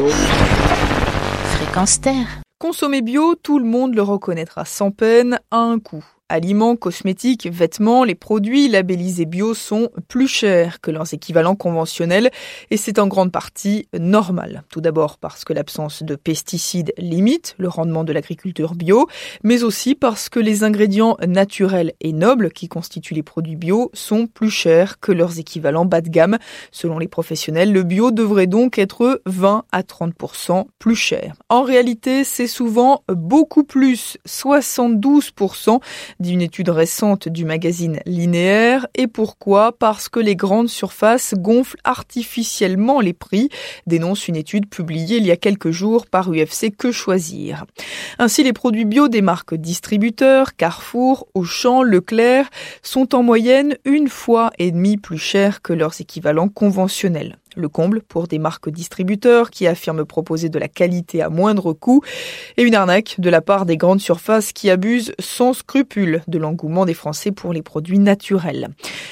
l'eau. Fréquence Terre. Consommer bio, tout le monde le reconnaîtra sans peine, à un coût. Aliments, cosmétiques, vêtements, les produits labellisés bio sont plus chers que leurs équivalents conventionnels et c'est en grande partie normal. Tout d'abord parce que l'absence de pesticides limite le rendement de l'agriculture bio, mais aussi parce que les ingrédients naturels et nobles qui constituent les produits bio sont plus chers que leurs équivalents bas de gamme. Selon les professionnels, le bio devrait donc être 20 à 30% plus cher. En réalité, c'est souvent beaucoup plus, 72% dit une étude récente du magazine Linéaire. Et pourquoi? Parce que les grandes surfaces gonflent artificiellement les prix, dénonce une étude publiée il y a quelques jours par UFC Que Choisir. Ainsi, les produits bio des marques distributeurs, Carrefour, Auchan, Leclerc, sont en moyenne une fois et demie plus chers que leurs équivalents conventionnels. Le comble pour des marques distributeurs qui affirment proposer de la qualité à moindre coût et une arnaque de la part des grandes surfaces qui abusent sans scrupule de l'engouement des Français pour les produits naturels.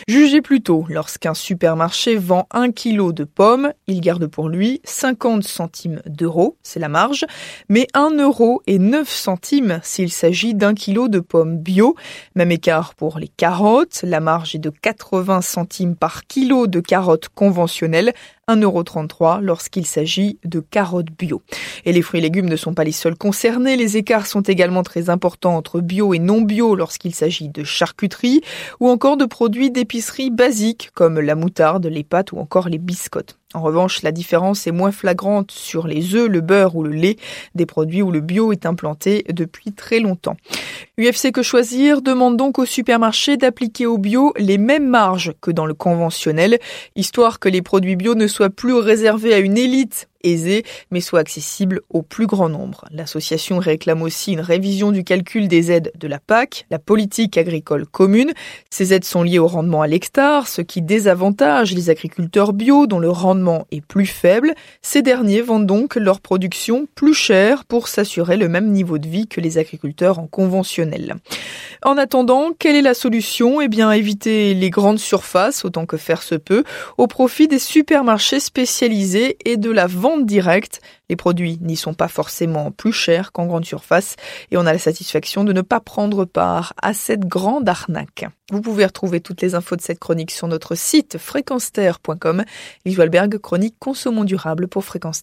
Jugez plutôt lorsqu'un supermarché vend un kilo de pommes, il garde pour lui 50 centimes d'euros, c'est la marge, mais 1 euro et 9 centimes s'il s'agit d'un kilo de pommes bio. Même écart pour les carottes, la marge est de 80 centimes par kilo de carottes conventionnelles 1,33€ lorsqu'il s'agit de carottes bio. Et les fruits et légumes ne sont pas les seuls concernés. Les écarts sont également très importants entre bio et non bio lorsqu'il s'agit de charcuterie ou encore de produits d'épicerie basiques comme la moutarde, les pâtes ou encore les biscottes. En revanche, la différence est moins flagrante sur les œufs, le beurre ou le lait, des produits où le bio est implanté depuis très longtemps. UFC Que Choisir demande donc aux supermarchés d'appliquer au bio les mêmes marges que dans le conventionnel, histoire que les produits bio ne soient plus réservés à une élite aisée, mais soit accessible au plus grand nombre. L'association réclame aussi une révision du calcul des aides de la PAC, la politique agricole commune. Ces aides sont liées au rendement à l'hectare, ce qui désavantage les agriculteurs bio dont le rendement est plus faible. Ces derniers vendent donc leur production plus chère pour s'assurer le même niveau de vie que les agriculteurs en conventionnel. En attendant, quelle est la solution? Eh bien, éviter les grandes surfaces autant que faire se peut au profit des supermarchés spécialisés et de la vente directe. Les produits n'y sont pas forcément plus chers qu'en grande surface et on a la satisfaction de ne pas prendre part à cette grande arnaque. Vous pouvez retrouver toutes les infos de cette chronique sur notre site fréquenceterre.com. Lise chronique Consommons durable pour Fréquence